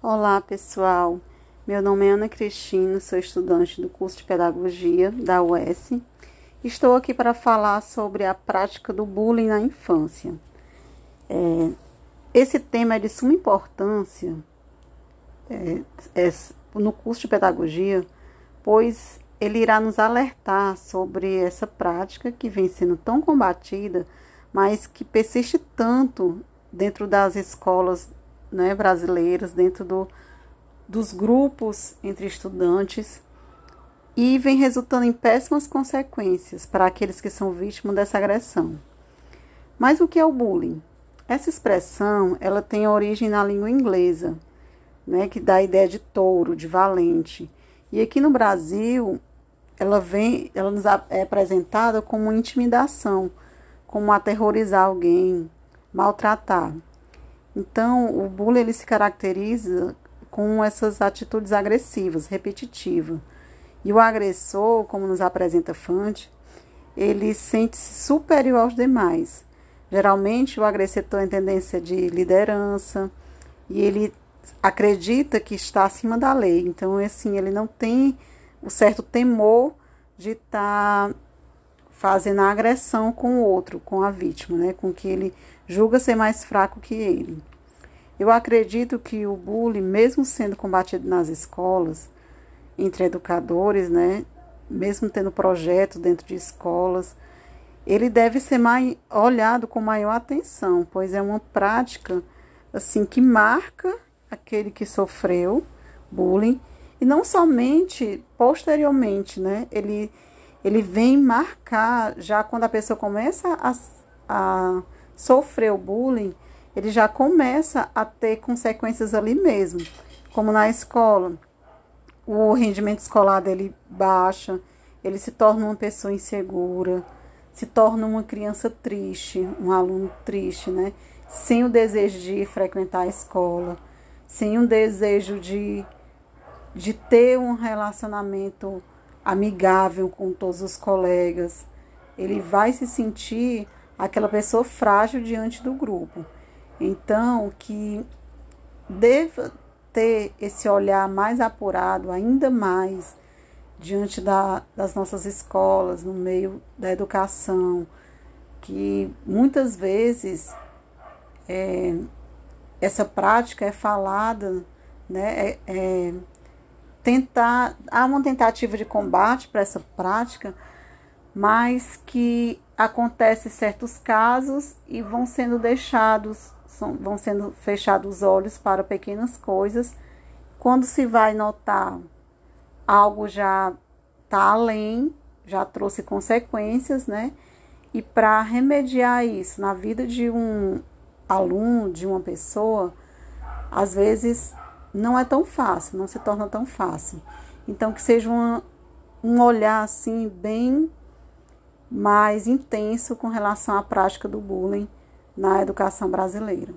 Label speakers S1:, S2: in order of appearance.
S1: Olá, pessoal. Meu nome é Ana Cristina, sou estudante do curso de Pedagogia da UES. Estou aqui para falar sobre a prática do bullying na infância. É, esse tema é de suma importância é, é, no curso de Pedagogia, pois ele irá nos alertar sobre essa prática que vem sendo tão combatida, mas que persiste tanto dentro das escolas né, brasileiras, dentro do, dos grupos entre estudantes, e vem resultando em péssimas consequências para aqueles que são vítimas dessa agressão. Mas o que é o bullying? Essa expressão ela tem origem na língua inglesa, né, que dá a ideia de touro, de valente. E aqui no Brasil, ela vem, ela nos é apresentada como intimidação, como aterrorizar alguém, maltratar. Então, o bullying ele se caracteriza com essas atitudes agressivas, repetitivas. E o agressor, como nos apresenta Fante, ele sente-se superior aos demais. Geralmente, o agressor tem tendência de liderança e ele acredita que está acima da lei. Então, assim, ele não tem o certo temor de estar tá fazendo a agressão com o outro, com a vítima, né? Com que ele julga ser mais fraco que ele. Eu acredito que o bullying, mesmo sendo combatido nas escolas, entre educadores, né? Mesmo tendo projetos dentro de escolas, ele deve ser mais, olhado com maior atenção, pois é uma prática assim que marca aquele que sofreu bullying e não somente posteriormente, né? Ele ele vem marcar já quando a pessoa começa a, a sofrer o bullying, ele já começa a ter consequências ali mesmo, como na escola. O rendimento escolar dele baixa, ele se torna uma pessoa insegura, se torna uma criança triste, um aluno triste, né? Sem o desejo de frequentar a escola, sem o desejo de, de ter um relacionamento amigável com todos os colegas. Ele vai se sentir aquela pessoa frágil diante do grupo. Então, que deva ter esse olhar mais apurado, ainda mais diante da, das nossas escolas, no meio da educação, que muitas vezes é, essa prática é falada, né, é, é tentar há uma tentativa de combate para essa prática, mas que acontece certos casos e vão sendo deixados, vão sendo fechados os olhos para pequenas coisas. Quando se vai notar algo já está além, já trouxe consequências, né? E para remediar isso na vida de um aluno, de uma pessoa, às vezes não é tão fácil, não se torna tão fácil. Então, que seja uma, um olhar assim, bem mais intenso com relação à prática do bullying na educação brasileira.